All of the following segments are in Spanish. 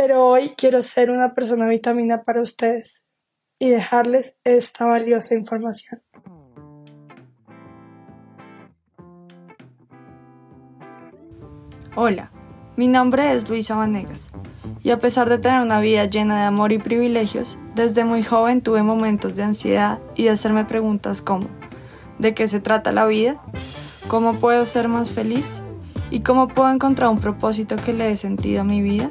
Pero hoy quiero ser una persona vitamina para ustedes y dejarles esta valiosa información. Hola, mi nombre es Luisa Vanegas y a pesar de tener una vida llena de amor y privilegios, desde muy joven tuve momentos de ansiedad y de hacerme preguntas como ¿de qué se trata la vida? ¿Cómo puedo ser más feliz? ¿Y cómo puedo encontrar un propósito que le dé sentido a mi vida?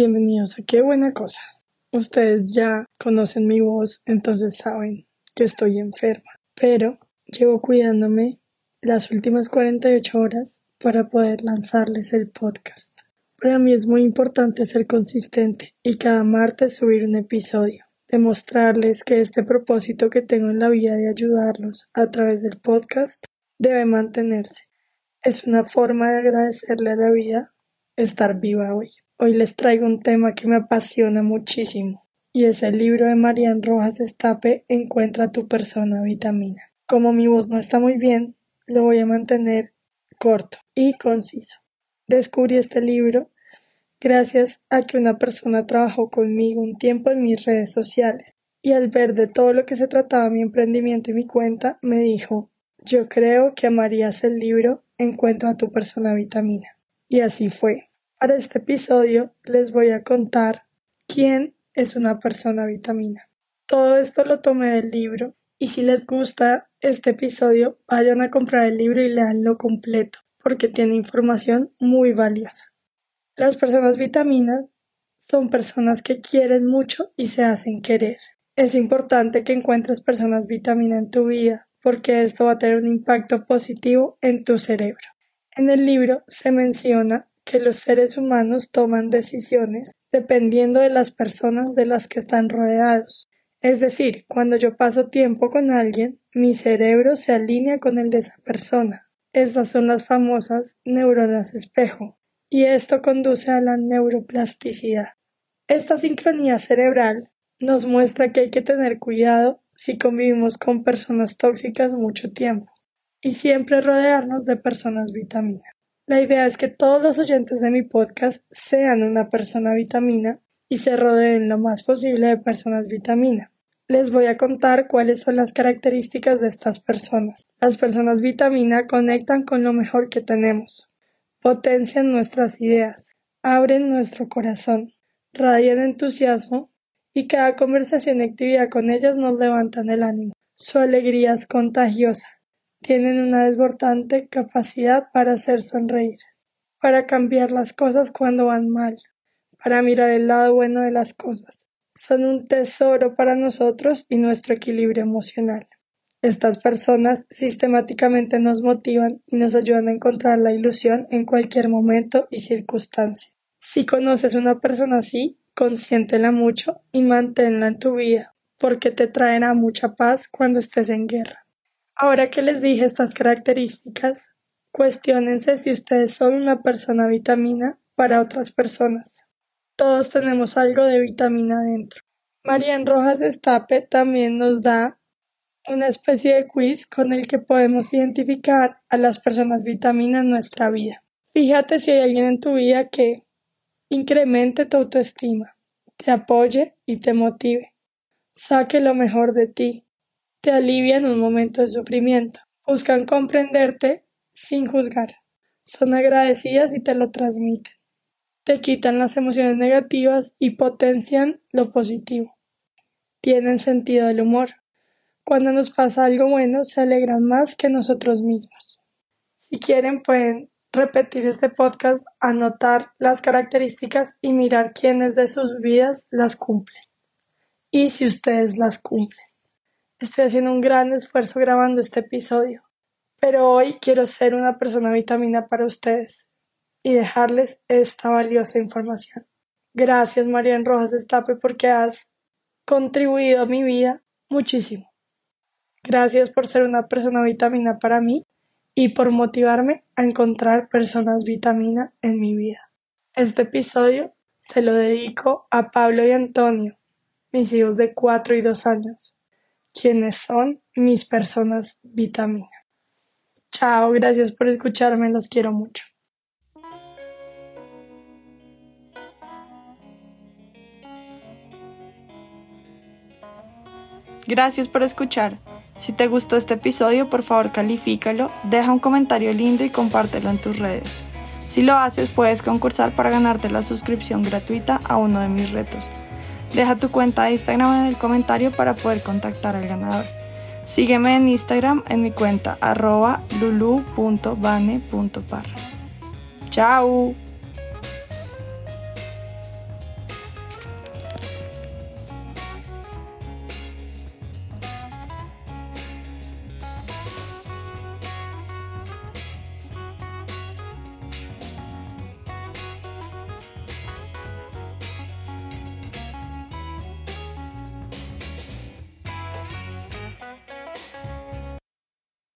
Bienvenidos a Qué buena cosa. Ustedes ya conocen mi voz, entonces saben que estoy enferma, pero llevo cuidándome las últimas 48 horas para poder lanzarles el podcast. Para mí es muy importante ser consistente y cada martes subir un episodio, demostrarles que este propósito que tengo en la vida de ayudarlos a través del podcast debe mantenerse. Es una forma de agradecerle a la vida estar viva hoy. Hoy les traigo un tema que me apasiona muchísimo y es el libro de Marian Rojas Estape Encuentra tu persona vitamina. Como mi voz no está muy bien, lo voy a mantener corto y conciso. Descubrí este libro gracias a que una persona trabajó conmigo un tiempo en mis redes sociales y al ver de todo lo que se trataba mi emprendimiento y mi cuenta, me dijo, yo creo que amarías el libro Encuentra tu persona vitamina. Y así fue. Para este episodio les voy a contar quién es una persona vitamina. Todo esto lo tomé del libro y si les gusta este episodio vayan a comprar el libro y leanlo completo porque tiene información muy valiosa. Las personas vitaminas son personas que quieren mucho y se hacen querer. Es importante que encuentres personas vitamina en tu vida porque esto va a tener un impacto positivo en tu cerebro. En el libro se menciona que los seres humanos toman decisiones dependiendo de las personas de las que están rodeados. Es decir, cuando yo paso tiempo con alguien, mi cerebro se alinea con el de esa persona. Estas son las famosas neuronas espejo, y esto conduce a la neuroplasticidad. Esta sincronía cerebral nos muestra que hay que tener cuidado si convivimos con personas tóxicas mucho tiempo, y siempre rodearnos de personas vitaminas. La idea es que todos los oyentes de mi podcast sean una persona vitamina y se rodeen lo más posible de personas vitamina. Les voy a contar cuáles son las características de estas personas. Las personas vitamina conectan con lo mejor que tenemos, potencian nuestras ideas, abren nuestro corazón, radian entusiasmo y cada conversación y actividad con ellas nos levantan el ánimo. Su alegría es contagiosa tienen una desbordante capacidad para hacer sonreír, para cambiar las cosas cuando van mal, para mirar el lado bueno de las cosas. Son un tesoro para nosotros y nuestro equilibrio emocional. Estas personas sistemáticamente nos motivan y nos ayudan a encontrar la ilusión en cualquier momento y circunstancia. Si conoces una persona así, consiéntela mucho y manténla en tu vida, porque te traerá mucha paz cuando estés en guerra. Ahora que les dije estas características, cuestionense si ustedes son una persona vitamina para otras personas. Todos tenemos algo de vitamina dentro. Marian Rojas Estape también nos da una especie de quiz con el que podemos identificar a las personas vitamina en nuestra vida. Fíjate si hay alguien en tu vida que incremente tu autoestima, te apoye y te motive. Saque lo mejor de ti, te alivian un momento de sufrimiento, buscan comprenderte sin juzgar, son agradecidas y te lo transmiten, te quitan las emociones negativas y potencian lo positivo, tienen sentido del humor, cuando nos pasa algo bueno se alegran más que nosotros mismos. Si quieren pueden repetir este podcast, anotar las características y mirar quiénes de sus vidas las cumplen. Y si ustedes las cumplen. Estoy haciendo un gran esfuerzo grabando este episodio, pero hoy quiero ser una persona vitamina para ustedes y dejarles esta valiosa información. Gracias, Marian Rojas Estape, porque has contribuido a mi vida muchísimo. Gracias por ser una persona vitamina para mí y por motivarme a encontrar personas vitamina en mi vida. Este episodio se lo dedico a Pablo y Antonio, mis hijos de 4 y 2 años, quienes son mis personas vitamina. Chao, gracias por escucharme, los quiero mucho. Gracias por escuchar. Si te gustó este episodio, por favor califícalo, deja un comentario lindo y compártelo en tus redes. Si lo haces, puedes concursar para ganarte la suscripción gratuita a uno de mis retos. Deja tu cuenta de Instagram en el comentario para poder contactar al ganador. Sígueme en Instagram en mi cuenta arroba lulu.bane.par. ¡Chao!